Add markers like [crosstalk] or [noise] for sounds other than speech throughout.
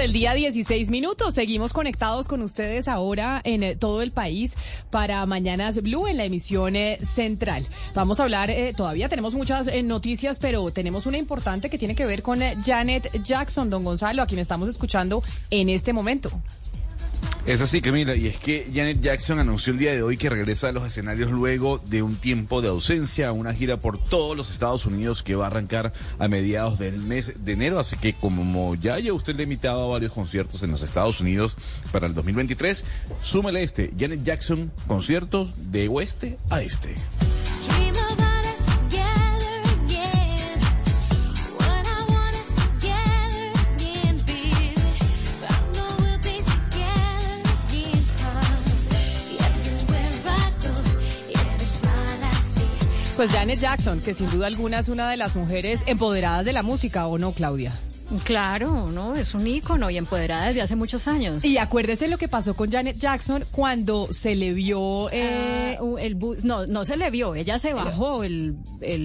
Del día, 16 minutos. Seguimos conectados con ustedes ahora en eh, todo el país para Mañanas Blue en la emisión eh, central. Vamos a hablar, eh, todavía tenemos muchas noticias, pero tenemos una importante que tiene que ver con Janet Jackson, don Gonzalo, a quien estamos escuchando en este momento. Es así, Camila, y es que Janet Jackson anunció el día de hoy que regresa a los escenarios luego de un tiempo de ausencia, una gira por todos los Estados Unidos que va a arrancar a mediados del mes de enero, así que como ya ya usted le ha a varios conciertos en los Estados Unidos para el 2023, súmele este, Janet Jackson, conciertos de oeste a este. Pues Janet Jackson, que sin duda alguna es una de las mujeres empoderadas de la música, ¿o no, Claudia? Claro, no, es un ícono y empoderada desde hace muchos años. Y acuérdese lo que pasó con Janet Jackson cuando se le vio eh, ah, el bus, no, no se le vio, ella se bajó el,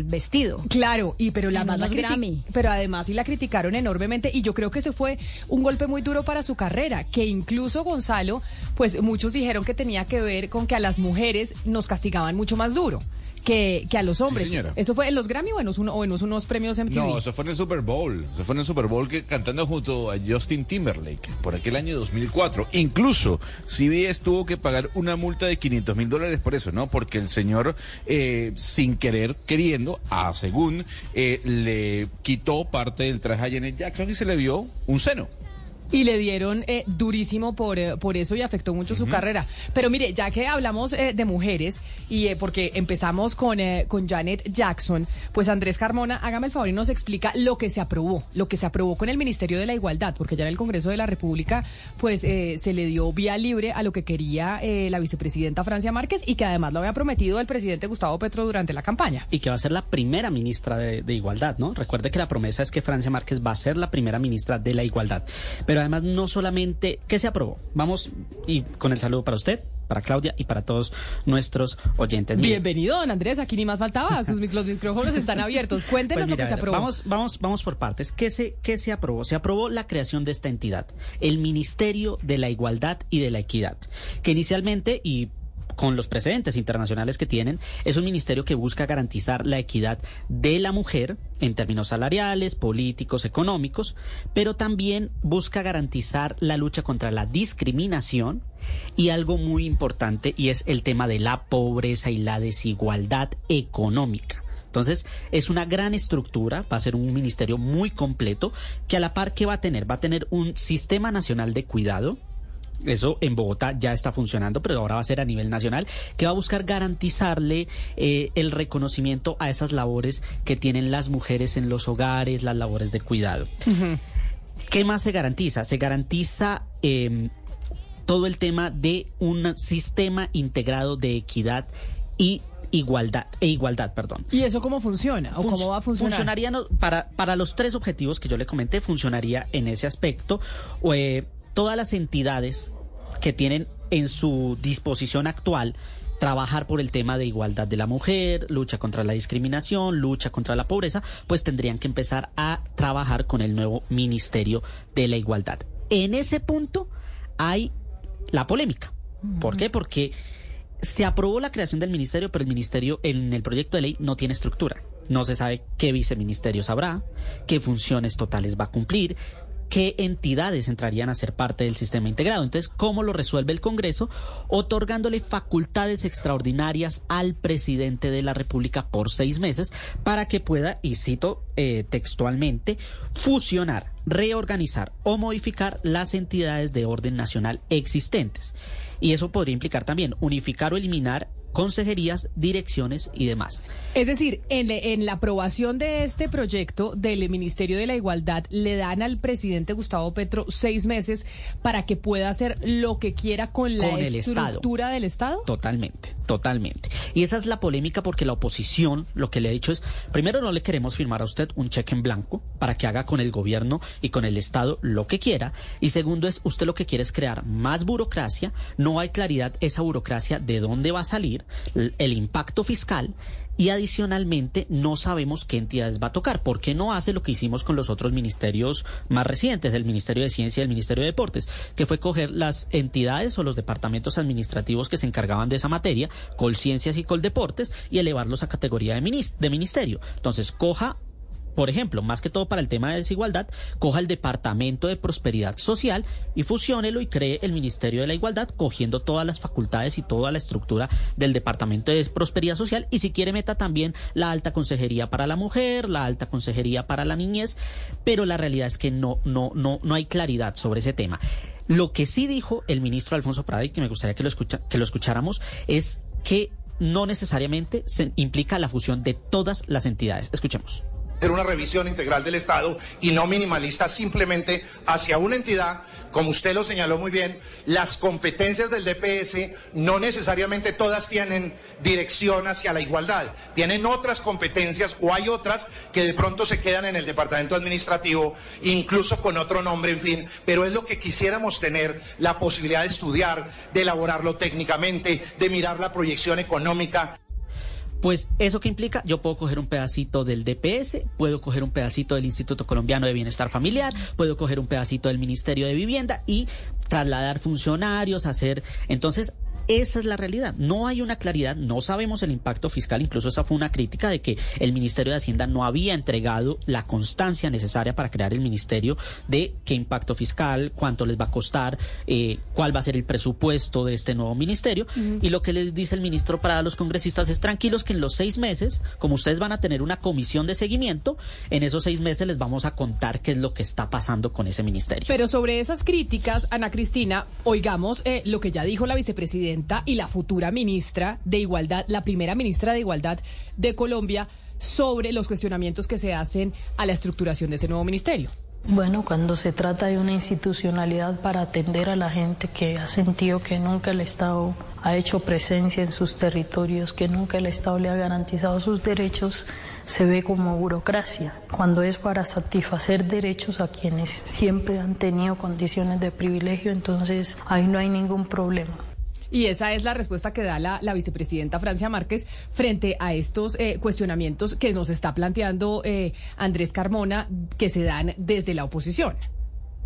vestido. Claro, y pero la más la Grammy. Pero además sí la criticaron enormemente y yo creo que ese fue un golpe muy duro para su carrera, que incluso Gonzalo, pues muchos dijeron que tenía que ver con que a las mujeres nos castigaban mucho más duro que, que a los hombres. ¿Eso fue en los Grammy o en, unos, unos premios MTV? No, eso fue en el Super Bowl. Eso fue en el Super Bowl que cantando junto a Justin Timberlake por aquel año 2004. Incluso CBS tuvo que pagar una multa de 500 mil dólares por eso, ¿no? Porque el señor, eh, sin querer, queriendo, a según, eh, le quitó parte del traje a Janet Jackson y se le vio un seno. Y le dieron eh, durísimo por, eh, por eso y afectó mucho su carrera. Pero mire, ya que hablamos eh, de mujeres y porque empezamos con, con Janet Jackson, pues Andrés Carmona, hágame el favor y nos explica lo que se aprobó, lo que se aprobó con el Ministerio de la Igualdad, porque ya en el Congreso de la República pues se le dio vía libre a lo que quería la vicepresidenta Francia Márquez y que además lo había prometido el presidente Gustavo Petro durante la campaña. Y que va a ser la primera ministra de, de Igualdad, ¿no? Recuerde que la promesa es que Francia Márquez va a ser la primera ministra de la Igualdad. Pero además no solamente que se aprobó. Vamos y con el saludo para usted, para Claudia y para todos nuestros oyentes. Bienvenido, don Andrés, aquí ni más faltaba, [laughs] sus los micrófonos están abiertos. Cuéntenos pues lo que se aprobó. Vamos, vamos, vamos por partes. ¿Qué se, ¿Qué se aprobó? Se aprobó la creación de esta entidad, el Ministerio de la Igualdad y de la Equidad, que inicialmente, y con los precedentes internacionales que tienen, es un ministerio que busca garantizar la equidad de la mujer en términos salariales, políticos, económicos, pero también busca garantizar la lucha contra la discriminación y algo muy importante y es el tema de la pobreza y la desigualdad económica. Entonces, es una gran estructura, va a ser un ministerio muy completo que a la par que va a tener, va a tener un sistema nacional de cuidado, eso en Bogotá ya está funcionando, pero ahora va a ser a nivel nacional, que va a buscar garantizarle eh, el reconocimiento a esas labores que tienen las mujeres en los hogares, las labores de cuidado. ¿Qué más se garantiza? Se garantiza em, todo el tema de un sistema integrado de equidad y igualdad e igualdad, perdón. ¿Y eso cómo funciona o cómo va a funcionar? Funcionaría para para los tres objetivos que yo le comenté funcionaría en ese aspecto. Eh, todas las entidades que tienen en su disposición actual trabajar por el tema de igualdad de la mujer, lucha contra la discriminación, lucha contra la pobreza, pues tendrían que empezar a trabajar con el nuevo Ministerio de la Igualdad. En ese punto hay la polémica. ¿Por qué? Porque se aprobó la creación del ministerio, pero el ministerio en el proyecto de ley no tiene estructura. No se sabe qué viceministerios habrá, qué funciones totales va a cumplir, qué entidades entrarían a ser parte del sistema integrado. Entonces, ¿cómo lo resuelve el Congreso? Otorgándole facultades extraordinarias al presidente de la República por seis meses para que pueda, y cito eh, textualmente, fusionar, reorganizar o modificar las entidades de orden nacional existentes. Y eso podría implicar también unificar o eliminar consejerías, direcciones y demás. Es decir, en, la aprobación de este proyecto del Ministerio de la Igualdad le dan al presidente Gustavo Petro seis meses para que pueda hacer lo que quiera con la estructura del Estado. Totalmente. Totalmente. Y esa es la polémica porque la oposición lo que le ha dicho es, primero no le queremos firmar a usted un cheque en blanco para que haga con el gobierno y con el Estado lo que quiera. Y segundo es, usted lo que quiere es crear más burocracia, no hay claridad esa burocracia de dónde va a salir, el impacto fiscal y adicionalmente no sabemos qué entidades va a tocar. ¿Por qué no hace lo que hicimos con los otros ministerios más recientes, el Ministerio de Ciencia y el Ministerio de Deportes, que fue coger las entidades o los departamentos administrativos que se encargaban de esa materia, Colciencias y Coldeportes, y elevarlos a categoría de, de ministerio? Entonces, coja por ejemplo, más que todo para el tema de desigualdad, coja el Departamento de Prosperidad Social y fusiónelo y cree el Ministerio de la Igualdad, cogiendo todas las facultades y toda la estructura del Departamento de Prosperidad Social y si quiere meta también la Alta Consejería para la Mujer, la Alta Consejería para la Niñez, pero la realidad es que no, no, no, no hay claridad sobre ese tema. Lo que sí dijo el ministro Alfonso Prada y que me gustaría que lo, escucha, que lo escucháramos es que no necesariamente se implica la fusión de todas las entidades. Escuchemos hacer una revisión integral del Estado y no minimalista simplemente hacia una entidad como usted lo señaló muy bien, las competencias del DPS no necesariamente todas tienen dirección hacia la igualdad. Tienen otras competencias o hay otras que de pronto se quedan en el departamento administrativo, incluso con otro nombre, en fin. Pero es lo que quisiéramos tener la posibilidad de estudiar, de elaborarlo técnicamente, de mirar la proyección económica. Pues eso que implica, yo puedo coger un pedacito del DPS, puedo coger un pedacito del Instituto Colombiano de Bienestar Familiar, puedo coger un pedacito del Ministerio de Vivienda y trasladar funcionarios, hacer... Entonces, esa es la realidad. No hay una claridad, no sabemos el impacto fiscal. Incluso esa fue una crítica de que el Ministerio de Hacienda no había entregado la constancia necesaria para crear el ministerio de qué impacto fiscal, cuánto les va a costar, eh, cuál va a ser el presupuesto de este nuevo ministerio. Y lo que les dice el ministro para los congresistas es tranquilos que en los seis meses, como ustedes van a tener una comisión de seguimiento, en esos seis meses les vamos a contar qué es lo que está pasando con ese ministerio. Pero sobre esas críticas, Ana Cristina, oigamos eh, lo que ya dijo la vicepresidenta y la futura ministra de Igualdad, la primera ministra de Igualdad de Colombia, sobre los cuestionamientos que se hacen a la estructuración de ese nuevo ministerio. Bueno, cuando se trata de una institucionalidad para atender a la gente que ha sentido que nunca el Estado ha hecho presencia en sus territorios, que nunca el Estado le ha garantizado sus derechos, se ve como burocracia. Cuando es para satisfacer derechos a quienes siempre han tenido condiciones de privilegio, entonces ahí no hay ningún problema. Y esa es la respuesta que da la, vicepresidenta Francia Márquez frente a estos eh, cuestionamientos que nos está planteando eh, Andrés Carmona, que se dan desde la oposición.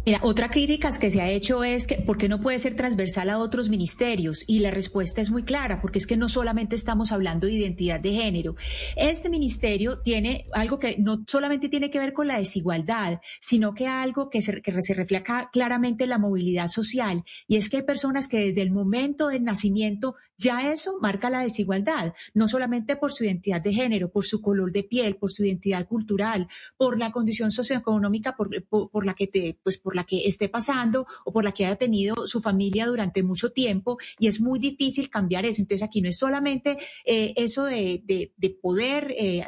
Mira, otra crítica que se ha hecho es que ¿por qué no puede ser transversal a otros ministerios? Y la respuesta es muy clara, porque es que no solamente estamos hablando de identidad de género. Este ministerio tiene algo que no solamente tiene que ver con la desigualdad, sino que algo que se, que se refleja claramente en la movilidad social. Y es que hay personas que desde el momento del nacimiento ya eso marca la desigualdad, no solamente por su identidad de género, por su color de piel, por su identidad cultural, por la condición socioeconómica por, la que te, pues por la que esté pasando o por la que haya tenido su familia durante mucho tiempo y es muy difícil cambiar eso. Entonces aquí no es solamente eh, eso de, de, poder eh,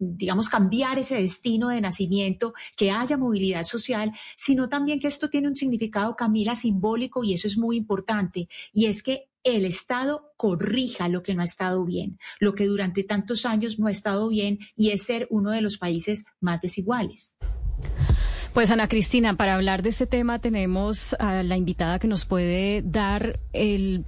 digamos, cambiar ese destino de nacimiento, que haya movilidad social, sino también que esto tiene un significado, Camila, simbólico y eso es muy importante. Y es que el Estado corrija lo que no ha estado bien, lo que durante tantos años no ha estado bien y es ser uno de los países más desiguales. Pues Ana Cristina, para hablar de este tema tenemos a la invitada que nos puede dar el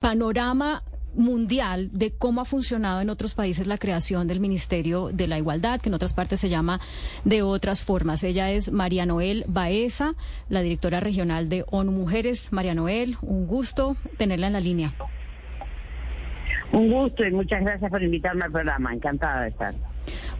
panorama mundial de cómo ha funcionado en otros países la creación del Ministerio de la Igualdad, que en otras partes se llama de otras formas. Ella es María Noel Baeza, la directora regional de ONU Mujeres. María Noel, un gusto tenerla en la línea. Un gusto y muchas gracias por invitarme al programa. Encantada de estar.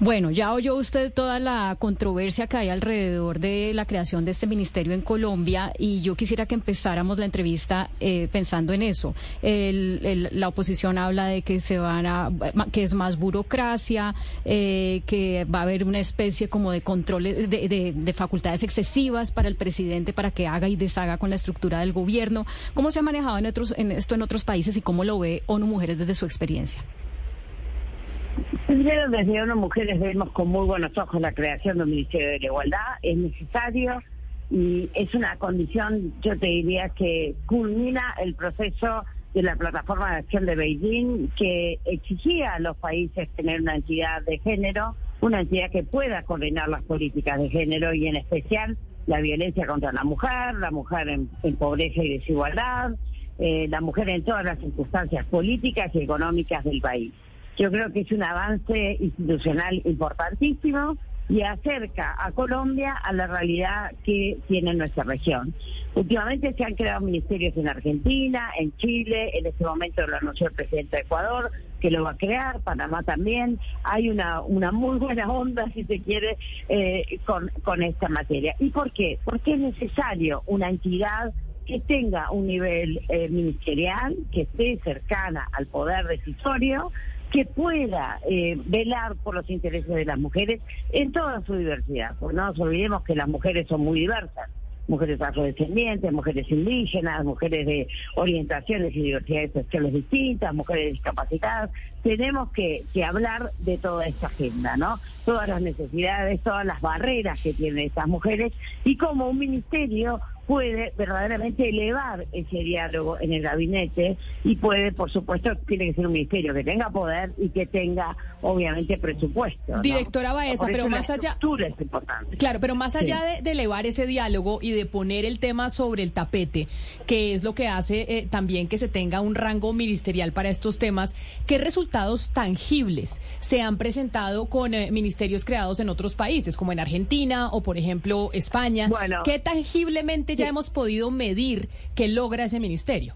Bueno, ya oyó usted toda la controversia que hay alrededor de la creación de este ministerio en Colombia y yo quisiera que empezáramos la entrevista eh, pensando en eso. la oposición habla de que se van a, que es más burocracia, eh, que va a haber una especie como de control de, de facultades excesivas para el presidente para que haga y deshaga con la estructura del gobierno. ¿Cómo se ha manejado en otros, en esto en otros países y cómo lo ve ONU Mujeres desde su experiencia? Primero, desde ONU Mujeres vemos con muy buenos ojos la creación del Ministerio de la Igualdad. Es necesario y es una condición, yo te diría, que culmina el proceso de la plataforma de acción de Beijing que exigía a los países tener una entidad de género, una entidad que pueda coordinar las políticas de género y en especial la violencia contra la mujer, la mujer en, pobreza y desigualdad, eh, la mujer en todas las circunstancias políticas y económicas del país. Yo creo que es un avance institucional importantísimo y acerca a Colombia a la realidad que tiene nuestra región. Últimamente se han creado ministerios en Argentina, en Chile, en este momento lo anunció el presidente de Ecuador, que lo va a crear, Panamá también. Hay una, una muy buena onda, si se quiere, eh, con, con esta materia. ¿Y por qué? Porque es necesario una entidad que tenga un nivel eh, ministerial, que esté cercana al poder decisorio, que pueda eh, velar por los intereses de las mujeres en toda su diversidad. Porque no nos olvidemos que las mujeres son muy diversas. Mujeres afrodescendientes, mujeres indígenas, mujeres de orientaciones y diversidades sexuales distintas, mujeres discapacitadas. Tenemos que, que hablar de toda esta agenda, ¿no? Todas las necesidades, todas las barreras que tienen estas mujeres y como un ministerio puede verdaderamente elevar ese diálogo en el gabinete y puede, por supuesto, tiene que ser un ministerio que tenga poder y que tenga, obviamente, presupuesto. Directora Baeza, pero más allá... es importante. Claro, pero más allá de, elevar ese diálogo y de poner el tema sobre el tapete, que es lo que hace eh, también que se tenga un rango ministerial para estos temas, ¿qué resultados tangibles se han presentado con eh, ministerios creados en otros países, como en Argentina o, por ejemplo, España? Bueno, ¿Qué tangiblemente ya hemos podido medir que logra ese ministerio?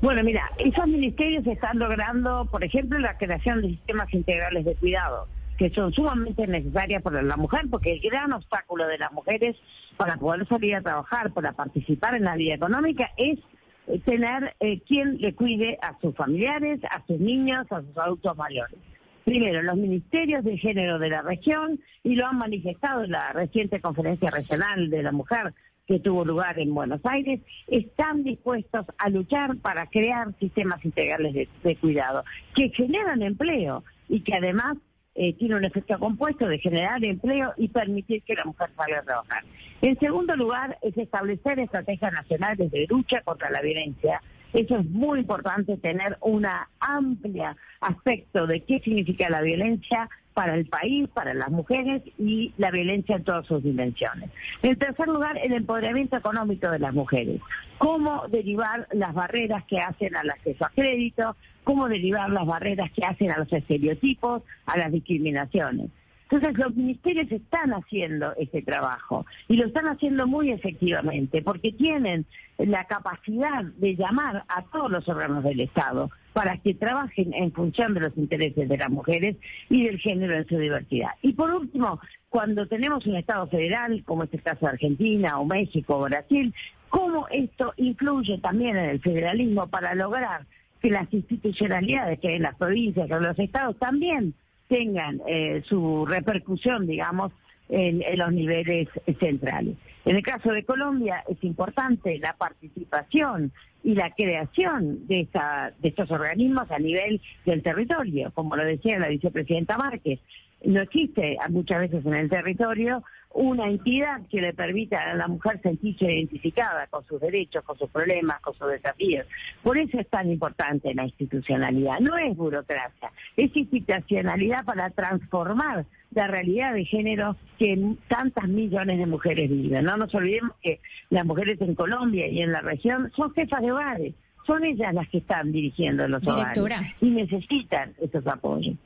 Bueno, mira, esos ministerios están logrando, por ejemplo, la creación de sistemas integrales de cuidado, que son sumamente necesarias para la mujer, porque el gran obstáculo de las mujeres para poder salir a trabajar, para participar en la vida económica, es eh, tener eh, quien le cuide a sus familiares, a sus niños, a sus adultos mayores. Primero, los ministerios de género de la región, y lo han manifestado en la reciente conferencia regional de la mujer que tuvo lugar en Buenos Aires, están dispuestos a luchar para crear sistemas integrales de, cuidado que generan empleo y que además eh, tiene un efecto compuesto de generar empleo y permitir que la mujer salga a trabajar. En segundo lugar, es establecer estrategias nacionales de lucha contra la violencia eso es muy importante, tener un amplia aspecto de qué significa la violencia para el país, para las mujeres y la violencia en todas sus dimensiones. En tercer lugar, el empoderamiento económico de las mujeres. Cómo derivar las barreras que hacen al acceso a crédito, cómo derivar las barreras que hacen a los estereotipos, a las discriminaciones. Entonces los ministerios están haciendo ese trabajo y lo están haciendo muy efectivamente porque tienen la capacidad de llamar a todos los órganos del Estado para que trabajen en función de los intereses de las mujeres y del género en su diversidad. Y por último, cuando tenemos un Estado federal, como es el caso de Argentina o México o Brasil, cómo esto influye también en el federalismo para lograr que las institucionalidades que hay en las provincias o en los estados también tengan eh, su repercusión, digamos, en, los niveles centrales. En el caso de Colombia es importante la participación y la creación de, esta, de estos organismos a nivel del territorio, como lo decía la vicepresidenta Márquez. No existe muchas veces en el territorio una entidad que le permita a la mujer sentirse identificada con sus derechos, con sus problemas, con sus desafíos. Por eso es tan importante la institucionalidad. No es burocracia, es institucionalidad para transformar la realidad de género que tantas millones de mujeres viven. No nos olvidemos que las mujeres en Colombia y en la región son jefas de hogares, son ellas las que están dirigiendo los Directora. hogares y necesitan esos apoyos.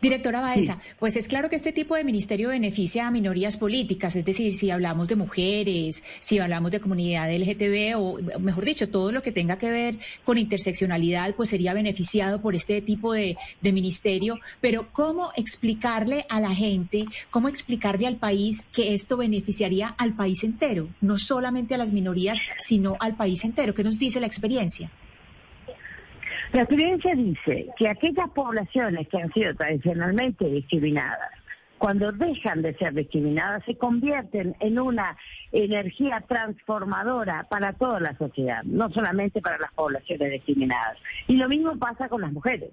Directora Baeza, pues es claro que este tipo de ministerio beneficia a minorías políticas, es decir, si hablamos de mujeres, si hablamos de comunidad LGTB o, mejor dicho, todo lo que tenga que ver con interseccionalidad, pues sería beneficiado por este tipo de, de ministerio. Pero ¿cómo explicarle a la gente, cómo explicarle al país que esto beneficiaría al país entero, no solamente a las minorías, sino al país entero? ¿Qué nos dice la experiencia? La experiencia dice que aquellas poblaciones que han sido tradicionalmente discriminadas, cuando dejan de ser discriminadas, se convierten en una energía transformadora para toda la sociedad, no solamente para las poblaciones discriminadas. Y lo mismo pasa con las mujeres.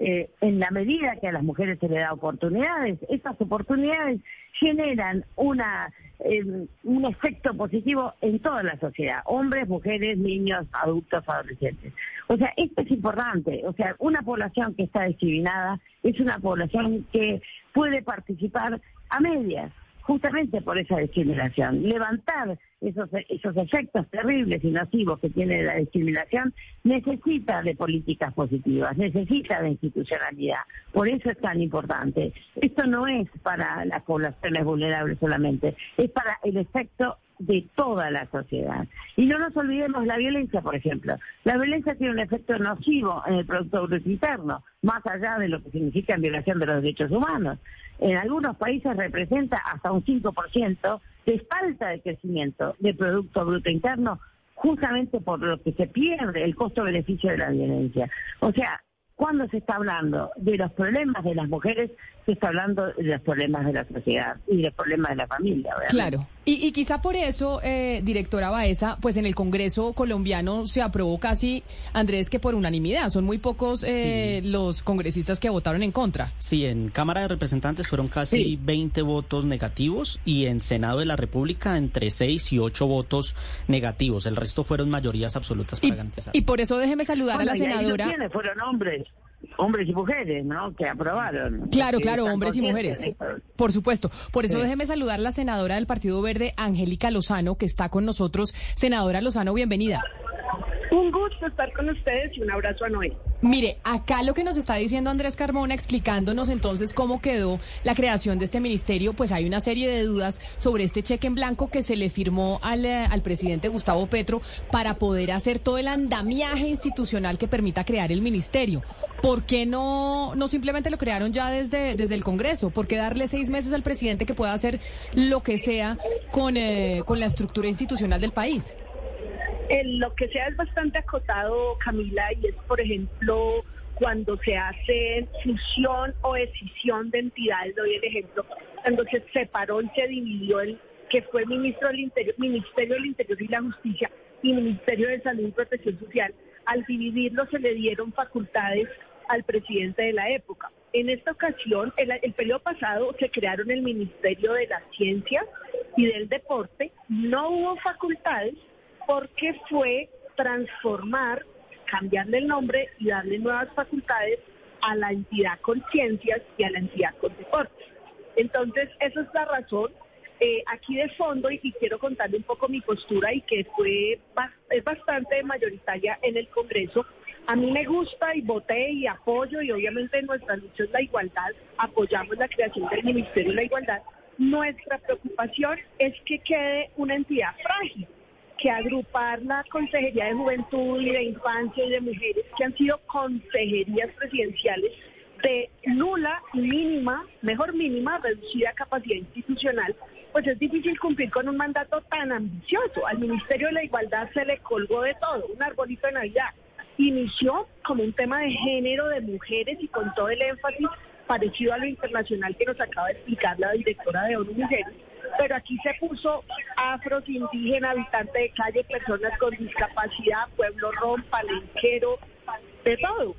Eh, en la medida que a las mujeres se les da oportunidades, esas oportunidades generan una eh, un efecto positivo en toda la sociedad, hombres, mujeres, niños, adultos, adolescentes. O sea, esto es importante, o sea, una población que está discriminada es una población que puede participar a medias justamente por esa discriminación. Levantar esos, esos efectos terribles y nocivos que tiene la discriminación necesita de políticas positivas, necesita de institucionalidad. Por eso es tan importante. Esto no es para las poblaciones vulnerables solamente, es para el efecto de toda la sociedad. Y no nos olvidemos la violencia, por ejemplo. La violencia tiene un efecto nocivo en el Producto Bruto Interno, más allá de lo que significa en violación de los derechos humanos. En algunos países representa hasta un 5% de falta de crecimiento del Producto Bruto Interno, justamente por lo que se pierde el costo-beneficio de la violencia. O sea, cuando se está hablando de los problemas de las mujeres, se está hablando de los problemas de la sociedad y de los problemas de la familia. Claro. Y, quizá por eso, eh, directora Baeza, pues en el Congreso colombiano se aprobó casi, Andrés, que por unanimidad. Son muy pocos eh, los congresistas que votaron en contra. Sí, en Cámara de Representantes fueron casi 20 votos negativos y en Senado de la República entre 6 y 8 votos negativos. El resto fueron mayorías absolutas para garantizar. Y por eso déjeme saludar a la senadora. fueron hombres hombres y mujeres, ¿no? Que aprobaron. Claro, claro, hombres y mujeres. Por supuesto. Por eso déjeme saludar a la senadora del Partido Verde, Angélica Lozano, que está con nosotros. Senadora Lozano, bienvenida. Un gusto estar con ustedes y un abrazo a Noé. Mire, acá lo que nos está diciendo Andrés Carmona, explicándonos entonces cómo quedó la creación de este ministerio, pues hay una serie de dudas sobre este cheque en blanco que se le firmó al, eh, al presidente Gustavo Petro para poder hacer todo el andamiaje institucional que permita crear el ministerio. ¿Por qué no, no simplemente lo crearon ya desde, desde el Congreso? ¿Por qué darle seis meses al presidente que pueda hacer lo que sea con, eh, con la estructura institucional del país? lo que sea es bastante acotado, Camila, y es, por ejemplo, cuando se hace fusión o decisión de entidades, doy el ejemplo, cuando se separó y se dividió el que fue ministro del Interior, Ministerio del Interior y la Justicia y Ministerio de Salud y Protección Social, al dividirlo se le dieron facultades al presidente de la época. En esta ocasión, el, el periodo pasado se crearon el Ministerio de la Ciencia y del Deporte, no hubo facultades porque fue transformar, cambiarle el nombre y darle nuevas facultades a la entidad con ciencias y a la entidad con deportes. Entonces, esa es la razón. Eh, aquí de fondo, y, quiero contarle un poco mi postura y que fue es bastante mayoritaria en el Congreso, a mí me gusta y voté y apoyo y obviamente nuestra lucha es la igualdad, apoyamos la creación del Ministerio de la Igualdad. Nuestra preocupación es que quede una entidad frágil que agrupar la Consejería de Juventud y de Infancia y de Mujeres, que han sido consejerías presidenciales de nula, mínima, mejor mínima, reducida capacidad institucional, pues es difícil cumplir con un mandato tan ambicioso. Al Ministerio de la Igualdad se le colgó de todo, un arbolito de Navidad. Inició como un tema de género de mujeres y con todo el énfasis parecido a lo internacional que nos acaba de explicar la directora de ONU Mujeres pero aquí se puso afros, indígenas, habitantes de calle, personas con discapacidad, pueblo rom, palenquero, de todo.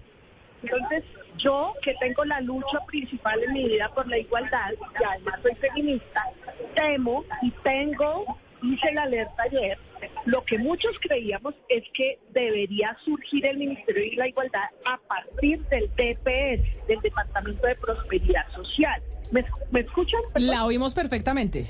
Entonces, yo que tengo la lucha principal en mi vida por la igualdad, y además soy feminista, temo y tengo, hice la alerta ayer, lo que muchos creíamos es que debería surgir el Ministerio de la Igualdad a partir del DPS, del Departamento de Prosperidad Social. ¿Me, escuchan? La oímos perfectamente.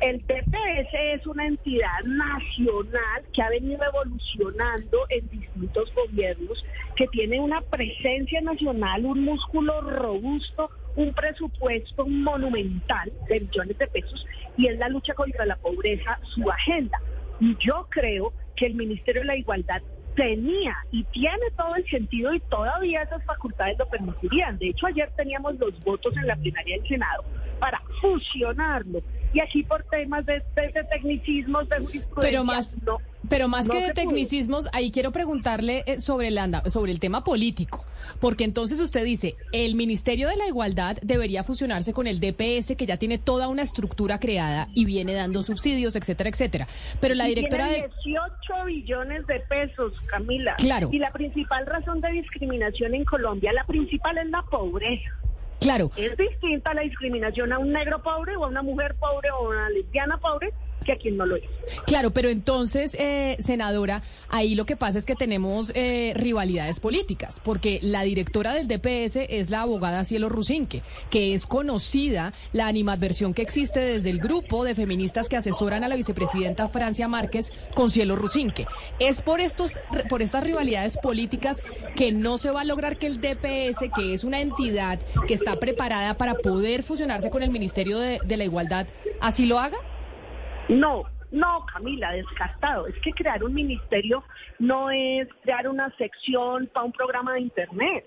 El TPS es una entidad nacional que ha venido evolucionando en distintos gobiernos, que tiene una presencia nacional, un músculo robusto, un presupuesto monumental de millones de pesos y es la lucha contra la pobreza su agenda. Y yo creo que el Ministerio de la Igualdad tenía y tiene todo el sentido y todavía esas facultades lo permitirían. De hecho, ayer teníamos los votos en la plenaria del Senado para fusionarlo. Y aquí por temas de, tecnicismos, de jurisprudencia, Pero más, no, pero más que de tecnicismos, ahí quiero preguntarle eh, sobre el, anda, sobre el tema político. Porque entonces usted dice, el Ministerio de la Igualdad debería fusionarse con el DPS, que ya tiene toda una estructura creada y viene dando subsidios, etcétera, etcétera. Pero la directora de... 18 billones de pesos, Camila. Claro. Y la principal razón de discriminación en Colombia, la principal es la pobreza. Claro. Es distinta la discriminación a un negro pobre o a una mujer pobre o a una lesbiana pobre a quien no lo. Claro, pero entonces, eh, senadora, ahí lo que pasa es que tenemos eh, rivalidades políticas, porque la directora del DPS es la abogada Cielo Rusinque, que es conocida la animadversión que existe desde el grupo de feministas que asesoran a la vicepresidenta Francia Márquez con Cielo Rusinque. Es por estos, por estas rivalidades políticas que no se va a lograr que el DPS, que es una entidad que está preparada para poder fusionarse con el Ministerio de la Igualdad, así lo haga. No, no, Camila, descartado. Es que crear un ministerio no es crear una sección para un programa de Internet.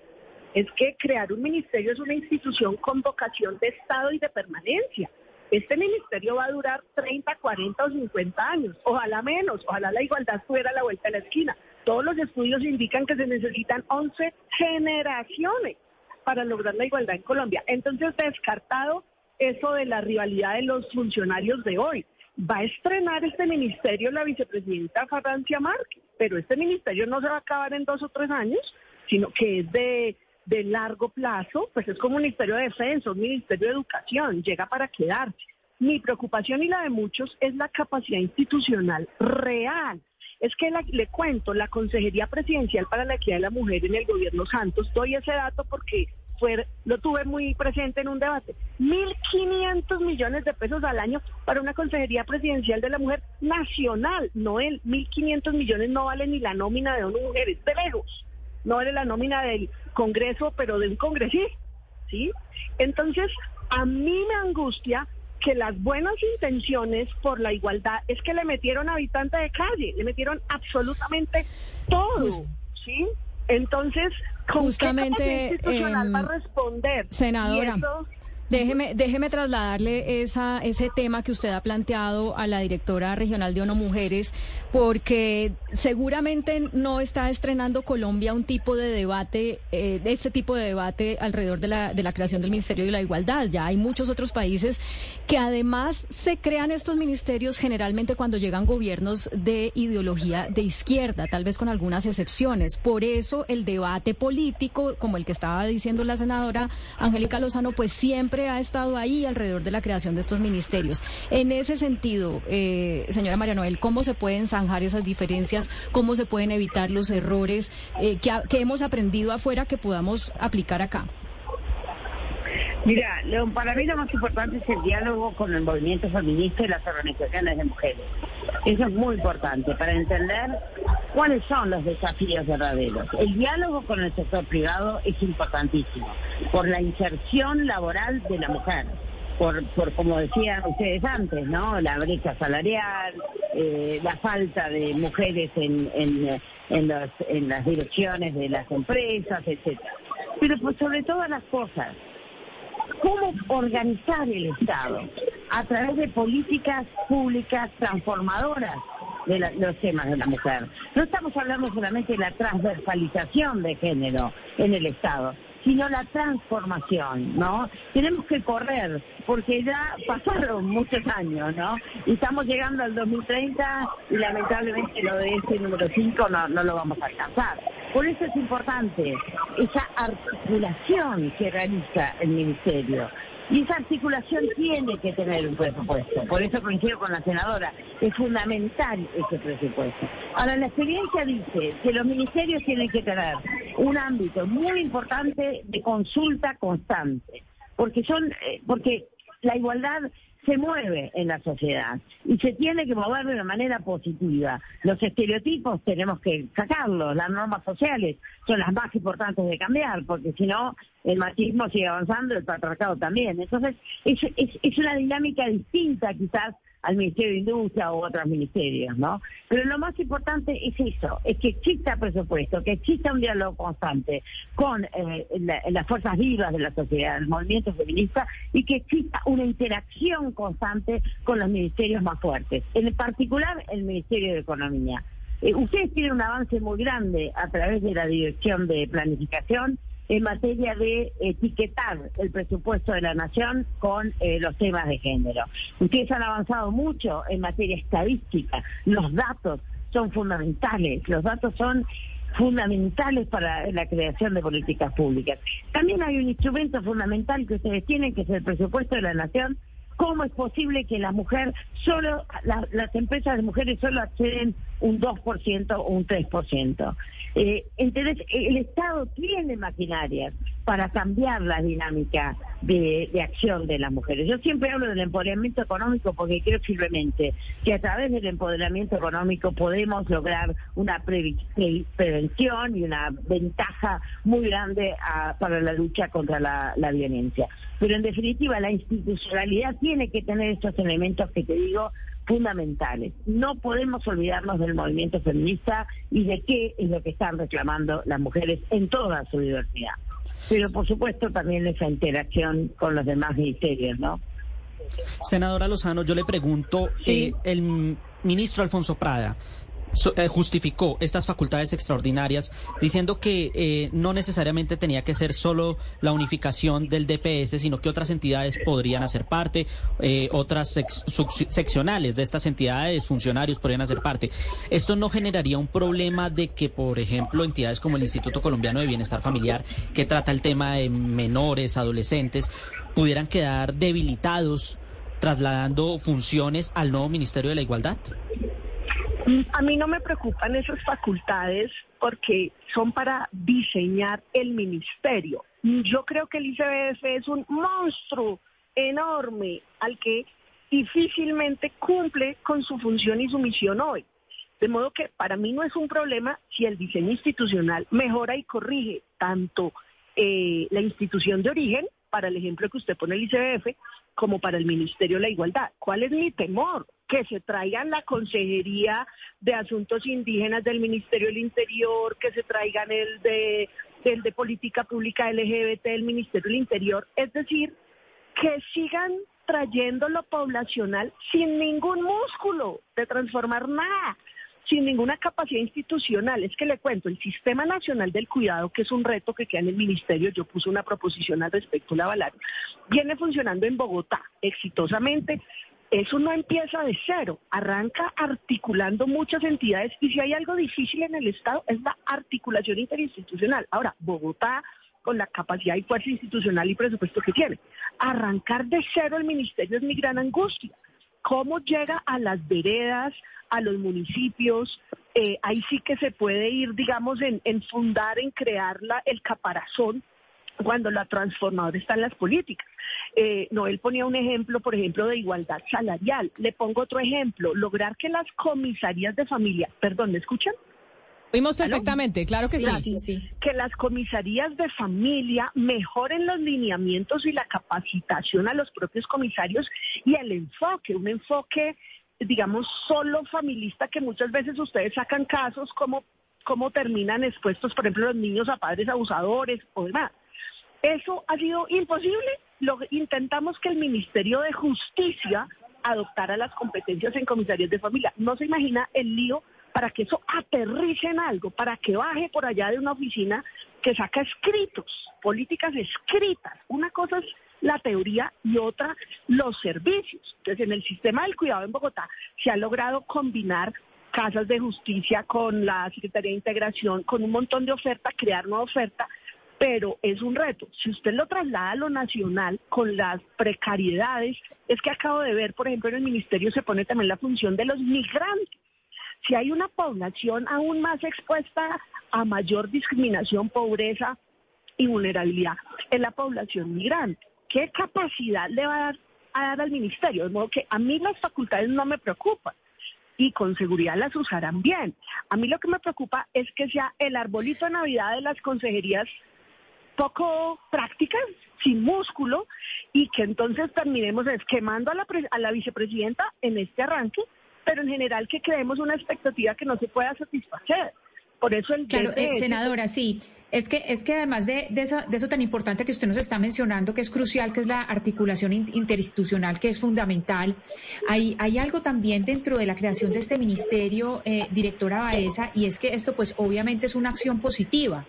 Es que crear un ministerio es una institución con vocación de Estado y de permanencia. Este ministerio va a durar 30, 40 o 50 años, ojalá menos, ojalá la igualdad fuera a la vuelta de la esquina. Todos los estudios indican que se necesitan 11 generaciones para lograr la igualdad en Colombia. Entonces, descartado eso de la rivalidad de los funcionarios de hoy va a estrenar este ministerio la vicepresidenta Francia Márquez, pero este ministerio no se va a acabar en dos o tres años, sino que es de, de largo plazo, pues es como un ministerio de defensa, un ministerio de educación, llega para quedarse. Mi preocupación y la de muchos es la capacidad institucional real. Es que le cuento, la Consejería Presidencial para la Equidad de la Mujer en el gobierno Santos, doy ese dato porque lo tuve muy presente en un debate. 1.500 millones de pesos al año para una Consejería Presidencial de la Mujer nacional. No el 1.500 millones no vale ni la nómina de una mujer, es de lejos. No vale la nómina del Congreso, pero de un congresista. ¿sí? Entonces, a mí me angustia que las buenas intenciones por la igualdad es que le metieron habitante de calle, le metieron absolutamente todo, pues ¿sí? Entonces, justamente institucional va a em, responder? Senadora. Déjeme, déjeme trasladarle esa, ese tema que usted ha planteado a la directora regional de ONU Mujeres, porque seguramente no está estrenando Colombia un tipo de debate, eh, este tipo de debate alrededor de la, de la creación del Ministerio de la Igualdad. Ya hay muchos otros países que además se crean estos ministerios generalmente cuando llegan gobiernos de ideología de izquierda, tal vez con algunas excepciones. Por eso el debate político, como el que estaba diciendo la senadora Angélica Lozano, pues siempre ha estado ahí alrededor de la creación de estos ministerios. En ese sentido, eh, señora María Noel, ¿cómo se pueden zanjar esas diferencias? ¿Cómo se pueden evitar los errores eh, que, hemos aprendido afuera que podamos aplicar acá? Mira, para mí lo más importante es el diálogo con el movimiento feminista y las organizaciones de mujeres. Eso es muy importante para entender cuáles son los desafíos verdaderos. El diálogo con el sector privado es importantísimo por la inserción laboral de la mujer. Por, por como decían ustedes antes, ¿no? La brecha salarial, eh, la falta de mujeres en, en, en, las direcciones de las empresas, etcétera. Pero pues sobre todas las cosas, cómo organizar el Estado a través de políticas públicas transformadoras de los temas de la mujer. No estamos hablando solamente de la transversalización de género en el Estado, sino la transformación, ¿no? Tenemos que correr, porque ya pasaron muchos años, ¿no? Y estamos llegando al 2030 y lamentablemente lo de este número 5 no, no lo vamos a alcanzar. Por eso es importante esa articulación que realiza el Ministerio. Y esa articulación tiene que tener un presupuesto. Por eso coincido con la senadora. Es fundamental ese presupuesto. Ahora, la experiencia dice que los ministerios tienen que tener un ámbito muy importante de consulta constante. Porque son, eh, porque la igualdad se mueve en la sociedad y se tiene que mover de una manera positiva. Los estereotipos tenemos que sacarlos, las normas sociales son las más importantes de cambiar, porque si no, el machismo sigue avanzando, el patriarcado también. Entonces, es, es, es una dinámica distinta quizás al Ministerio de Industria u otros ministerios, ¿no? Pero lo más importante es eso, es que exista presupuesto, que exista un diálogo constante con eh, las fuerzas vivas de la sociedad, el movimiento feminista, y que exista una interacción constante con los ministerios más fuertes, en particular el Ministerio de Economía. Eh, ustedes tienen un avance muy grande a través de la Dirección de Planificación en materia de etiquetar el presupuesto de la nación con eh, los temas de género. Ustedes han avanzado mucho en materia estadística, los datos son fundamentales, los datos son fundamentales para la creación de políticas públicas. También hay un instrumento fundamental que ustedes tienen, que es el presupuesto de la nación. ¿Cómo es posible que la mujer solo, las empresas de mujeres solo acceden un 2% o un 3%. Eh, entonces, el Estado tiene maquinarias para cambiar la dinámica de, acción de las mujeres. Yo siempre hablo del empoderamiento económico porque creo firmemente que a través del empoderamiento económico podemos lograr una prevención y una ventaja muy grande para la lucha contra la, la violencia. Pero en definitiva, la institucionalidad tiene que tener estos elementos que te digo fundamentales. No podemos olvidarnos del movimiento feminista y de qué es lo que están reclamando las mujeres en toda su diversidad. Pero por supuesto también esa interacción con los demás ministerios, ¿no? Senadora Lozano, yo le pregunto, eh, el ministro Alfonso Prada justificó estas facultades extraordinarias diciendo que eh, no necesariamente tenía que ser solo la unificación del DPS, sino que otras entidades podrían hacer parte, eh, otras seccionales de estas entidades, funcionarios podrían hacer parte. Esto no generaría un problema de que, por ejemplo, entidades como el Instituto Colombiano de Bienestar Familiar, que trata el tema de menores, adolescentes, pudieran quedar debilitados trasladando funciones al nuevo Ministerio de la Igualdad. A mí no me preocupan esas facultades porque son para diseñar el ministerio. Yo creo que el ICBF es un monstruo enorme al que difícilmente cumple con su función y su misión hoy. De modo que para mí no es un problema si el diseño institucional mejora y corrige tanto eh, la institución de origen, para el ejemplo que usted pone el ICBF, como para el Ministerio de la Igualdad. ¿Cuál es mi temor? que se traigan la Consejería de Asuntos Indígenas del Ministerio del Interior, que se traigan el de, el de Política Pública LGBT del Ministerio del Interior, es decir, que sigan trayendo lo poblacional sin ningún músculo de transformar nada, sin ninguna capacidad institucional. Es que le cuento, el Sistema Nacional del Cuidado, que es un reto que queda en el Ministerio, yo puse una proposición al respecto, la avalar, viene funcionando en Bogotá exitosamente eso no empieza de cero, arranca articulando muchas entidades y si hay algo difícil en el Estado es la articulación interinstitucional. Ahora, Bogotá, con la capacidad y fuerza institucional y presupuesto que tiene, arrancar de cero el ministerio es mi gran angustia. ¿Cómo llega a las veredas, a los municipios? Eh, ahí sí que se puede ir, digamos, en, en fundar, en crear la, el caparazón cuando la transformadora está en las políticas. Eh, Noel ponía un ejemplo, por ejemplo, de igualdad salarial. Le pongo otro ejemplo, lograr que las comisarías de familia, perdón, ¿me escuchan? Oímos perfectamente, claro que sí, sí. Que las comisarías de familia mejoren los lineamientos y la capacitación a los propios comisarios y el enfoque, un enfoque, digamos, solo familista que muchas veces ustedes sacan casos como cómo terminan expuestos, por ejemplo, los niños a padres abusadores o demás. Eso ha sido imposible. Lo, intentamos que el Ministerio de Justicia adoptara las competencias en comisarías de familia. No se imagina el lío para que eso aterrice en algo, para que baje por allá de una oficina que saca escritos, políticas escritas. Una cosa es la teoría y otra los servicios. Entonces, en el sistema del cuidado en Bogotá se ha logrado combinar casas de justicia con la Secretaría de Integración, con un montón de oferta, crear nueva oferta pero es un reto. Si usted lo traslada a lo nacional con las precariedades, es que acabo de ver, por ejemplo, en el ministerio se pone también la función de los migrantes. Si hay una población aún más expuesta a mayor discriminación, pobreza y vulnerabilidad, en la población migrante. ¿Qué capacidad le va a dar, a dar al ministerio? De modo que a mí las facultades no me preocupan y con seguridad las usarán bien. A mí lo que me preocupa es que sea el arbolito de Navidad de las consejerías poco prácticas, sin músculo, y que entonces terminemos esquemando a la, a la vicepresidenta en este arranque, pero en general que creemos una expectativa que no se pueda satisfacer. Por eso el Claro, eh, senadora, sí. Es que, es que además de, de, eso, tan importante que usted nos está mencionando, que es crucial, que es la articulación interinstitucional, que es fundamental, hay, hay algo también dentro de la creación de este ministerio, eh, directora Baeza, y es que esto pues obviamente es una acción positiva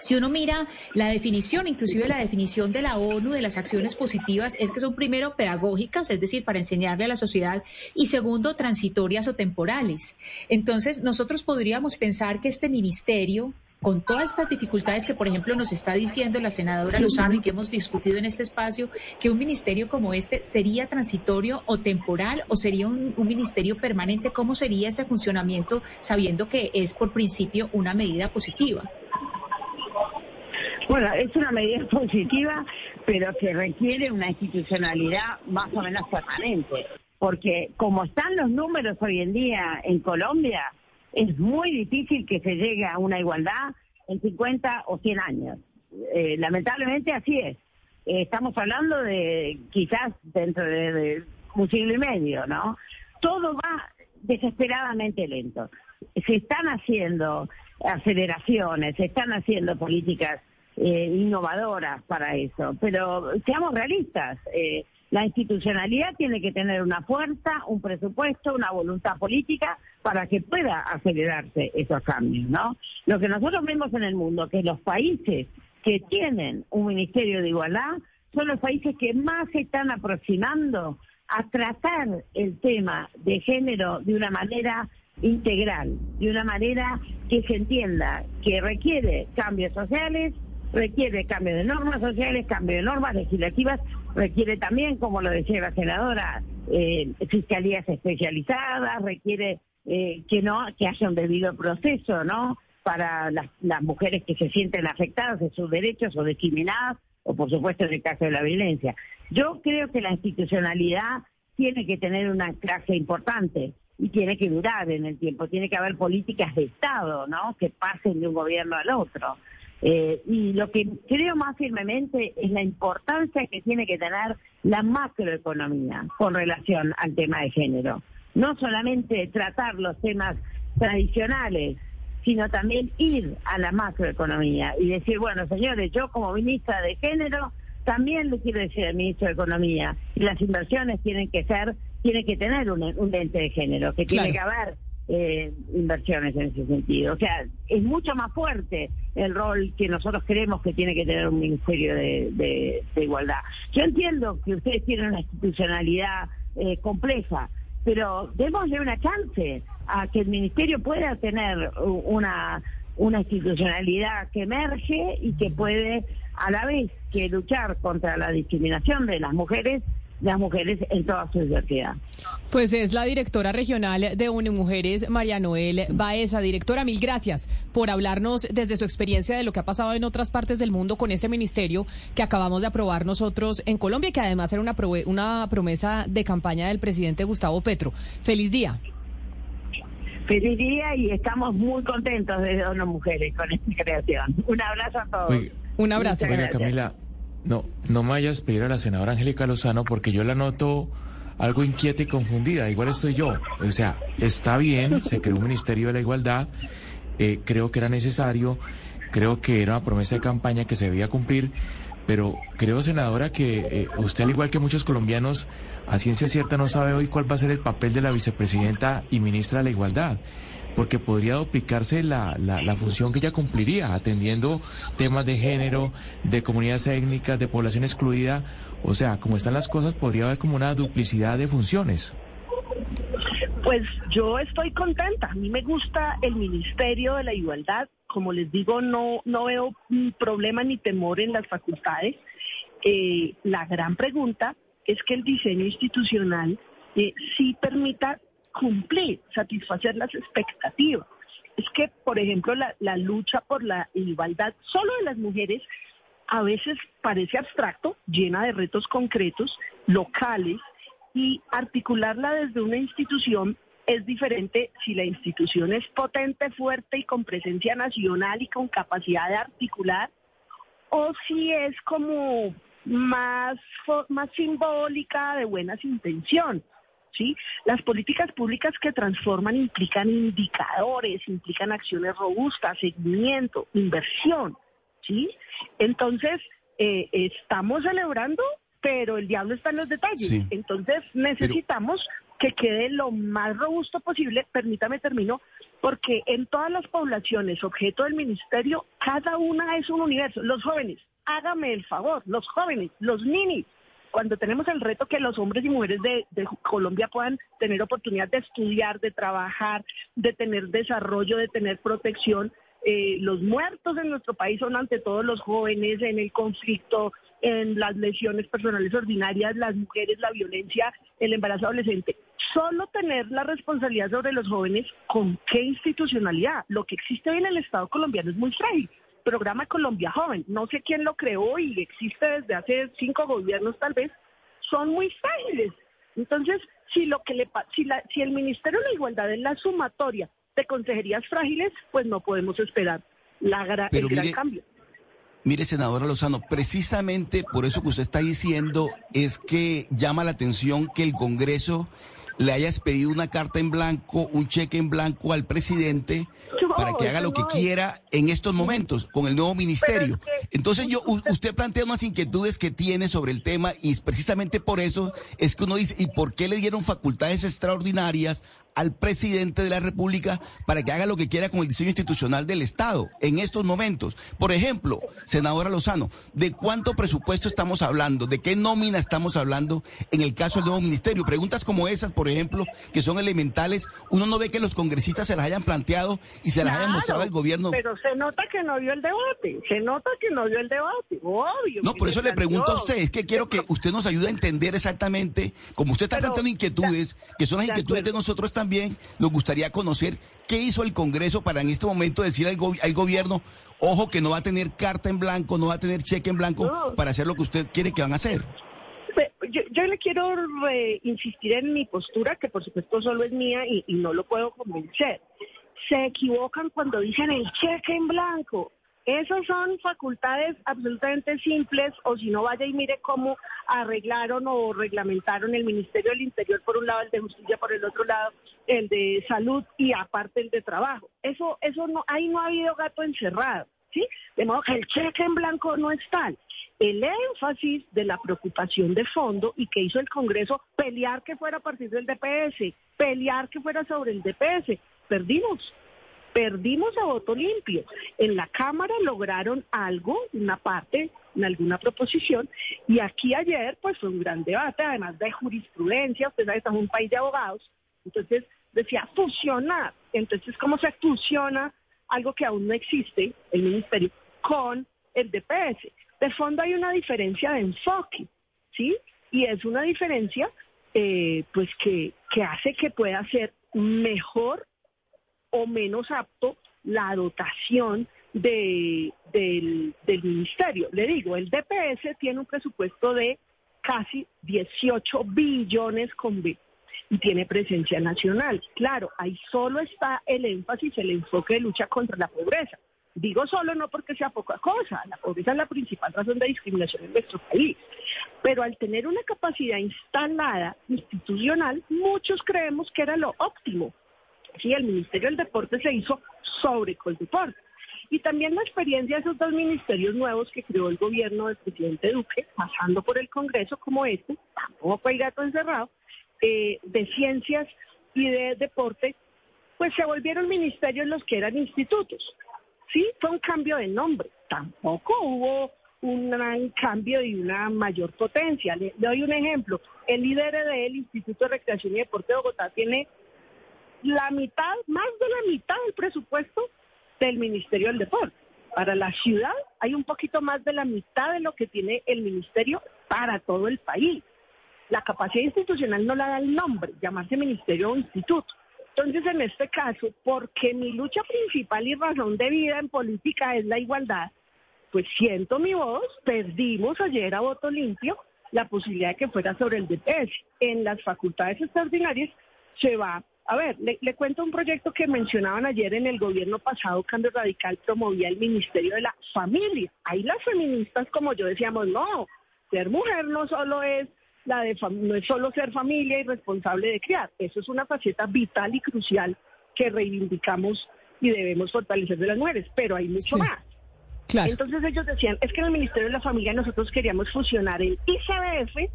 Si uno mira la definición, inclusive la definición de la ONU de las acciones positivas, es que son primero pedagógicas, es decir, para enseñarle a la sociedad, y segundo, transitorias o temporales. Entonces, nosotros podríamos pensar que este ministerio con todas estas dificultades que, por ejemplo, nos está diciendo la senadora Lozano y que hemos discutido en este espacio, que un ministerio como este sería transitorio o temporal o sería un, ministerio permanente, ¿cómo sería ese funcionamiento sabiendo que es por principio una medida positiva? Bueno, es una medida [laughs] positiva, pero que requiere una institucionalidad más o menos permanente, porque como están los números hoy en día en Colombia, es muy difícil que se llegue a una igualdad en 50 o 100 años. Eh, lamentablemente así es. Eh, estamos hablando de quizás dentro de, un siglo y medio, ¿no? Todo va desesperadamente lento. Se están haciendo aceleraciones, se están haciendo políticas eh, innovadoras para eso, pero seamos realistas. La institucionalidad tiene que tener una fuerza, un presupuesto, una voluntad política para que pueda acelerarse esos cambios, ¿no? Lo que nosotros vemos en el mundo, que los países que tienen un Ministerio de Igualdad son los países que más se están aproximando a tratar el tema de género de una manera integral, de una manera que se entienda que requiere cambios sociales, requiere cambio de normas sociales, cambio de normas legislativas, requiere también, como lo decía la senadora, eh, fiscalías especializadas, requiere eh, que no que haya un debido proceso, ¿no? Para las, mujeres que se sienten afectadas de sus derechos o discriminadas, o por supuesto en el caso de la violencia. Yo creo que la institucionalidad tiene que tener una clase importante y tiene que durar en el tiempo. Tiene que haber políticas de Estado, ¿no? Que pasen de un gobierno al otro. Eh, y lo que creo más firmemente es la importancia que tiene que tener la macroeconomía con relación al tema de género. No solamente tratar los temas tradicionales, sino también ir a la macroeconomía y decir, bueno, señores, yo como ministra de género también le quiero decir al ministro de Economía, y las inversiones tienen que ser, tienen que tener un, un ente de género, que tiene que haber eh, inversiones en ese sentido. O sea, es mucho más fuerte el rol que nosotros creemos que tiene que tener un Ministerio de, Igualdad. Yo entiendo que ustedes tienen una institucionalidad eh, compleja, pero démosle una chance a que el Ministerio pueda tener una, una institucionalidad que emerge y que puede a la vez que luchar contra la discriminación de las mujeres las mujeres en toda su diversidad. Pues es la directora regional de Mujeres, María Noel Baeza. Directora, mil gracias por hablarnos desde su experiencia de lo que ha pasado en otras partes del mundo con este ministerio que acabamos de aprobar nosotros en Colombia, que además era una, una promesa de campaña del presidente Gustavo Petro. Feliz día. Feliz día y estamos muy contentos de Dono Mujeres con esta creación. Un abrazo a todos. Un abrazo. Camila, no, no me vayas a pedir a la senadora Angélica Lozano porque yo la noto algo inquieta y confundida. Igual estoy yo. O sea, está bien, se creó un Ministerio de la Igualdad, eh, creo que era necesario, creo que era una promesa de campaña que se debía cumplir, pero creo, senadora, que eh, usted, al igual que muchos colombianos, a ciencia cierta no sabe hoy cuál va a ser el papel de la vicepresidenta y ministra de la Igualdad porque podría duplicarse la, la, función que ella cumpliría, atendiendo temas de género, de comunidades étnicas, de población excluida. O sea, como están las cosas, podría haber como una duplicidad de funciones. Pues yo estoy contenta. A mí me gusta el Ministerio de la Igualdad. Como les digo, no, no veo problema ni temor en las facultades. Eh, la gran pregunta es que el diseño institucional eh, sí permita cumplir, satisfacer las expectativas. Es que, por ejemplo, la, lucha por la igualdad solo de las mujeres a veces parece abstracto, llena de retos concretos, locales, y articularla desde una institución es diferente si la institución es potente, fuerte y con presencia nacional y con capacidad de articular, o si es como más, más simbólica de buenas intenciones. ¿Sí? Las políticas públicas que transforman implican indicadores, implican acciones robustas, seguimiento, inversión, ¿sí? Entonces, eh, estamos celebrando, pero el diablo está en los detalles. Entonces, necesitamos que quede lo más robusto posible, permítame termino, porque en todas las poblaciones objeto del ministerio, cada una es un universo. Los jóvenes, hágame el favor, los jóvenes, los ninis, cuando tenemos el reto que los hombres y mujeres de, Colombia puedan tener oportunidad de estudiar, de trabajar, de tener desarrollo, de tener protección, eh, los muertos en nuestro país son ante todo los jóvenes en el conflicto, en las lesiones personales ordinarias, las mujeres, la violencia, el embarazo adolescente. Solo tener la responsabilidad sobre los jóvenes, ¿con qué institucionalidad? Lo que existe hoy en el Estado colombiano es muy frágil. Programa Colombia Joven, no sé quién lo creó y existe desde hace cinco gobiernos tal vez, son muy frágiles. Entonces, si lo que le si, la, si el Ministerio de la Igualdad es la sumatoria de consejerías frágiles, pues no podemos esperar la, el gran cambio. Mire, senadora Lozano, precisamente por eso que usted está diciendo es que llama la atención que el Congreso le hayas pedido una carta en blanco, un cheque en blanco al presidente para que haga lo que quiera en estos momentos con el nuevo ministerio. Entonces yo usted plantea unas inquietudes que tiene sobre el tema y precisamente por eso es que uno dice, ¿y por qué le dieron facultades extraordinarias al presidente de la República para que haga lo que quiera con el diseño institucional del Estado en estos momentos. Por ejemplo, senadora Lozano, ¿de cuánto presupuesto estamos hablando? ¿De qué nómina estamos hablando en el caso del nuevo ministerio? Preguntas como esas, por ejemplo, que son elementales, uno no ve que los congresistas se las hayan planteado y se las mostrado al gobierno. Pero se nota que no vio el debate, se nota que no vio el debate, obvio. No, por eso le pregunto a usted, es que quiero que usted nos ayude a entender exactamente, como usted está planteando inquietudes, que son las inquietudes de nosotros también nos gustaría conocer qué hizo el Congreso para en este momento decir al, al gobierno, ojo que no va a tener carta en blanco, no va a tener cheque en blanco para hacer lo que usted quiere que van a hacer. Yo, le quiero insistir en mi postura, que por supuesto solo es mía y, y no lo puedo convencer. Se equivocan cuando dicen el cheque en blanco. Esas son facultades absolutamente simples, o si no, vaya y mire cómo arreglaron o reglamentaron el Ministerio del Interior por un lado, el de Justicia por el otro lado, el de Salud y aparte el de Trabajo. Eso, eso no, ahí no ha habido gato encerrado, ¿sí? De modo que el cheque en blanco no es tal. El énfasis de la preocupación de fondo y que hizo el Congreso pelear que fuera a partir del DPS, pelear que fuera sobre el DPS, perdimos Perdimos a voto limpio. En la Cámara lograron algo, una parte, en alguna proposición, y aquí ayer pues fue un gran debate, además de jurisprudencia, usted sabe, estamos en un país de abogados, entonces decía fusionar. Entonces, ¿cómo se fusiona algo que aún no existe, el ministerio, con el DPS? De fondo hay una diferencia de enfoque, ¿sí? Y es una diferencia eh, pues que, que hace que pueda ser mejor o menos apto la dotación de, del, ministerio. Le digo, el DPS tiene un presupuesto de casi 18 billones con B y tiene presencia nacional. Claro, ahí solo está el énfasis, el enfoque de lucha contra la pobreza. Digo solo no porque sea poca cosa, la pobreza es la principal razón de discriminación en nuestro país. Pero al tener una capacidad instalada institucional, muchos creemos que era lo óptimo. Sí, el Ministerio del Deporte se hizo sobre Coldeporte. Y también la experiencia de esos dos ministerios nuevos que creó el gobierno del presidente Duque, pasando por el Congreso como este, tampoco el gato encerrado, eh, de ciencias y de deporte, pues se volvieron ministerios los que eran institutos. Sí, fue un cambio de nombre. Tampoco hubo un gran cambio y una mayor potencia. Le, doy un ejemplo. El líder del Instituto de Recreación y Deporte de Bogotá tiene la mitad, más de la mitad del presupuesto del Ministerio del Deporte. Para la ciudad hay un poquito más de la mitad de lo que tiene el ministerio para todo el país. La capacidad institucional no la da el nombre, llamarse ministerio o instituto. Entonces, en este caso, porque mi lucha principal y razón de vida en política es la igualdad, pues siento mi voz, perdimos ayer a voto limpio la posibilidad de que fuera sobre el DPS. En las facultades extraordinarias se va a ver, le, cuento un proyecto que mencionaban ayer en el gobierno pasado, Cambio Radical promovía el Ministerio de la Familia. Ahí las feministas, como yo decíamos, no, ser mujer no solo es la de no es solo ser familia y responsable de criar, eso es una faceta vital y crucial que reivindicamos y debemos fortalecer de las mujeres, pero hay mucho más. Entonces ellos decían, es que en el Ministerio de la Familia nosotros queríamos fusionar el ICBF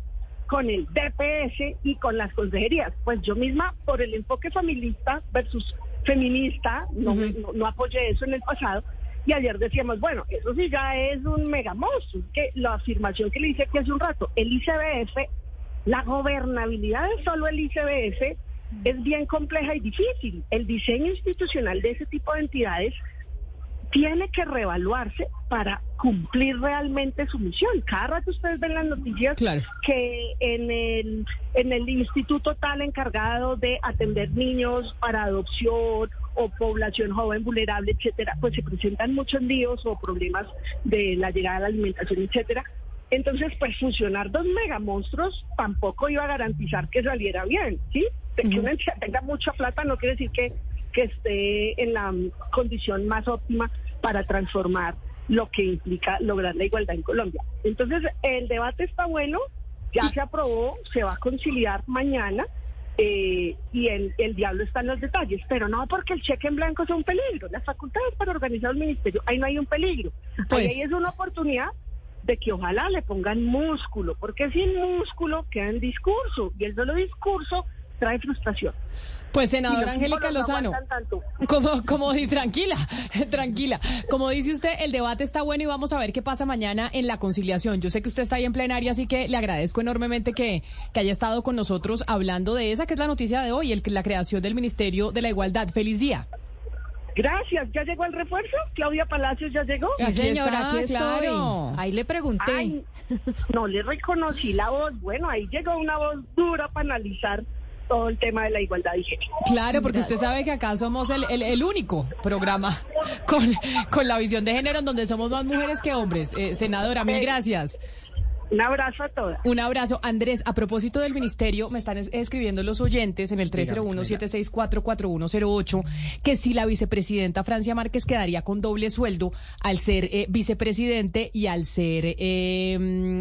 con el DPS y con las consejerías. Pues yo misma, por el enfoque familista versus feminista, no, no, no apoyé eso en el pasado. Y ayer decíamos, bueno, eso sí ya es un mega monstruo, que la afirmación que le hice aquí hace un rato, el ICBF, la gobernabilidad de solo el ICBF es bien compleja y difícil. El diseño institucional de ese tipo de entidades tiene que reevaluarse para cumplir realmente su misión. Cada rato ustedes ven las noticias que en el, en el instituto tal encargado de atender niños para adopción o población joven vulnerable, etcétera, pues se presentan muchos líos o problemas de la llegada de la alimentación, etcétera. Entonces, pues funcionar dos megamonstruos tampoco iba a garantizar que saliera bien, ¿sí? Que una entidad tenga mucha plata no quiere decir que que esté en la condición más óptima para transformar lo que implica lograr la igualdad en Colombia. Entonces, el debate está bueno, ya se aprobó, se va a conciliar mañana. Eh, y el, el diablo está en los detalles, pero no porque el cheque en blanco sea un peligro. Las facultades para organizar el ministerio, ahí no hay un peligro. Pues ahí es una oportunidad de que ojalá le pongan músculo, porque sin músculo queda en discurso, y el solo discurso trae frustración. Pues senadora Angélica no Lozano, [laughs] como, como di- tranquila, [laughs] tranquila. Como dice usted, el debate está bueno y vamos a ver qué pasa mañana en la conciliación. Yo sé que usted está ahí en plenaria, así que le agradezco enormemente que, que haya estado con nosotros hablando de esa, que es la noticia de hoy, el, la creación del Ministerio de la Igualdad. Feliz día. Gracias, ¿ya llegó el refuerzo? Claudia Palacios ya llegó. Sí, Aquí señora, está, aquí estoy. claro. Ahí le pregunté. Ay, no le reconocí la voz. Bueno, ahí llegó una voz dura para analizar todo el tema de la igualdad de género. Claro, porque usted sabe que acá somos el, el- el único programa [laughs] con, con la visión de género en donde somos más mujeres que hombres. Eh, senadora, mil gracias. Un abrazo a todas. Un abrazo. Andrés, a propósito del ministerio, me están es- escribiendo los oyentes en el 301-764-4108 que si la vicepresidenta Francia Márquez quedaría con doble sueldo al ser eh, vicepresidente y al ser eh,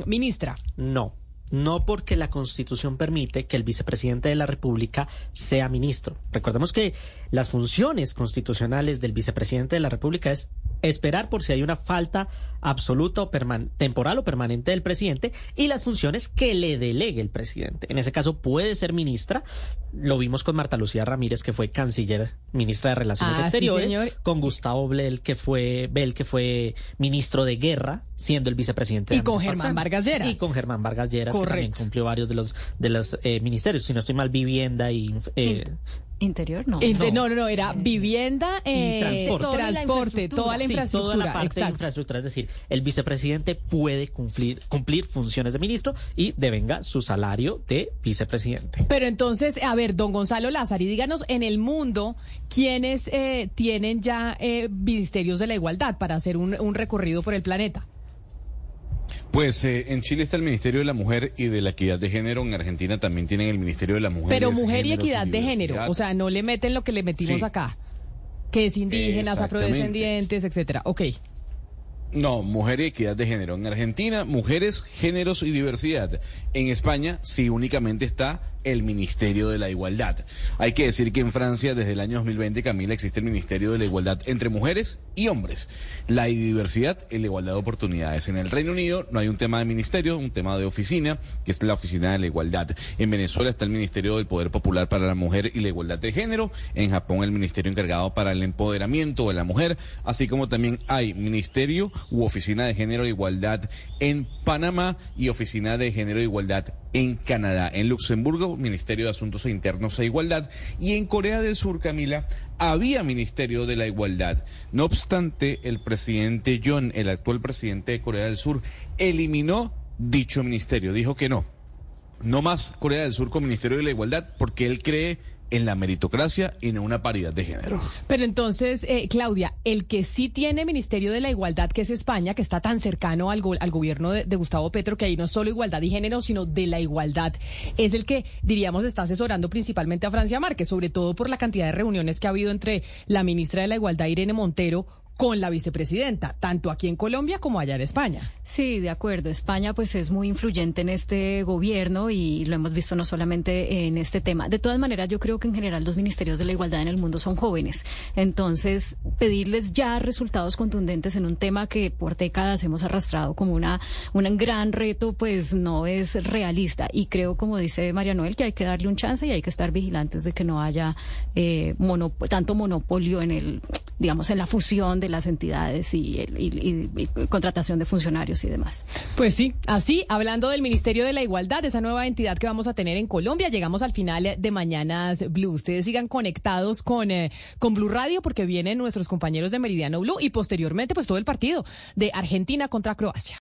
ministra. No. No porque la Constitución permite que el vicepresidente de la República sea ministro. Recordemos que las funciones constitucionales del vicepresidente de la República es esperar por si hay una falta absoluta o temporal o permanente del presidente y las funciones que le delegue el presidente. En ese caso puede ser ministra. Lo vimos con Marta Lucía Ramírez, que fue canciller, ministra de Relaciones Ah, sí, Exteriores, señor. con Gustavo Bell, que fue Bell, que fue ministro de Guerra, siendo el vicepresidente. Y de con Germán. Vargas Lleras. Y con Germán Vargas Lleras, que también Correcto. cumplió varios de los de los eh, ministerios. Si no estoy mal, vivienda y eh, Interior, no. No, no, no, era vivienda, eh, transporte. Toda la transporte, toda la Sí, infraestructura. toda la parte de exacto. infraestructura. Es decir, el vicepresidente puede cumplir, cumplir funciones de ministro y devenga su salario de vicepresidente. Pero entonces, a ver, don Gonzalo Lázaro, y díganos en el mundo quiénes eh, tienen ya eh, ministerios de la igualdad para hacer un, un recorrido por el planeta. Pues eh, en Chile está el Ministerio de la Mujer y de la Equidad de Género. En Argentina también tienen el Ministerio de la Mujer. Pero mujer y equidad de género, o sea, no le meten lo que le metimos Sí. acá, que es indígenas, afrodescendientes, etcétera. Ok. No, mujer y equidad de género. En Argentina, mujeres, géneros y diversidad. En España, sí, únicamente está el Ministerio de la Igualdad. Hay que decir que en Francia, desde el año 2020, Camila, existe el Ministerio de la Igualdad entre mujeres y hombres. La diversidad y la igualdad de oportunidades. En el Reino Unido no hay un tema de ministerio, un tema de oficina, que es la Oficina de la Igualdad. En Venezuela está el Ministerio del Poder Popular para la Mujer y la Igualdad de Género. En Japón, el Ministerio encargado para el empoderamiento de la mujer, así como también hay Ministerio u Oficina de Género e Igualdad en Panamá y Oficina de Género e Igualdad en Canadá. En Luxemburgo, Ministerio de Asuntos Internos e Igualdad. Y en Corea del Sur, Camila, había Ministerio de la Igualdad. No obstante, el presidente John, el actual presidente de Corea del Sur, eliminó dicho ministerio. Dijo que no. No más Corea del Sur con Ministerio de la Igualdad porque él cree en la meritocracia y en una paridad de género. Pero entonces, eh, Claudia, el que sí tiene Ministerio de la Igualdad, que es España, que está tan cercano al, al gobierno de, de Gustavo Petro, que ahí no solo igualdad y género, sino de la igualdad, es el que, diríamos, está asesorando principalmente a Francia Márquez, sobre todo por la cantidad de reuniones que ha habido entre la ministra de la Igualdad, Irene Montero, con la vicepresidenta, tanto aquí en Colombia como allá en España. Sí, de acuerdo. España pues es muy influyente en este gobierno y lo hemos visto no solamente en este tema. De todas maneras, yo creo que en general los ministerios de la igualdad en el mundo son jóvenes. Entonces, pedirles ya resultados contundentes en un tema que por décadas hemos arrastrado como una un gran reto, pues no es realista. Y creo, como dice María Noel, que hay que darle un chance y hay que estar vigilantes de que no haya eh, tanto monopolio en el, digamos, en la fusión de las entidades y, y contratación de funcionarios y demás. Pues sí, así, hablando del Ministerio de la Igualdad, esa nueva entidad que vamos a tener en Colombia, llegamos al final de Mañanas Blue. Ustedes sigan conectados con, eh, con Blue Radio porque vienen nuestros compañeros de Meridiano Blue y posteriormente pues todo el partido de Argentina contra Croacia.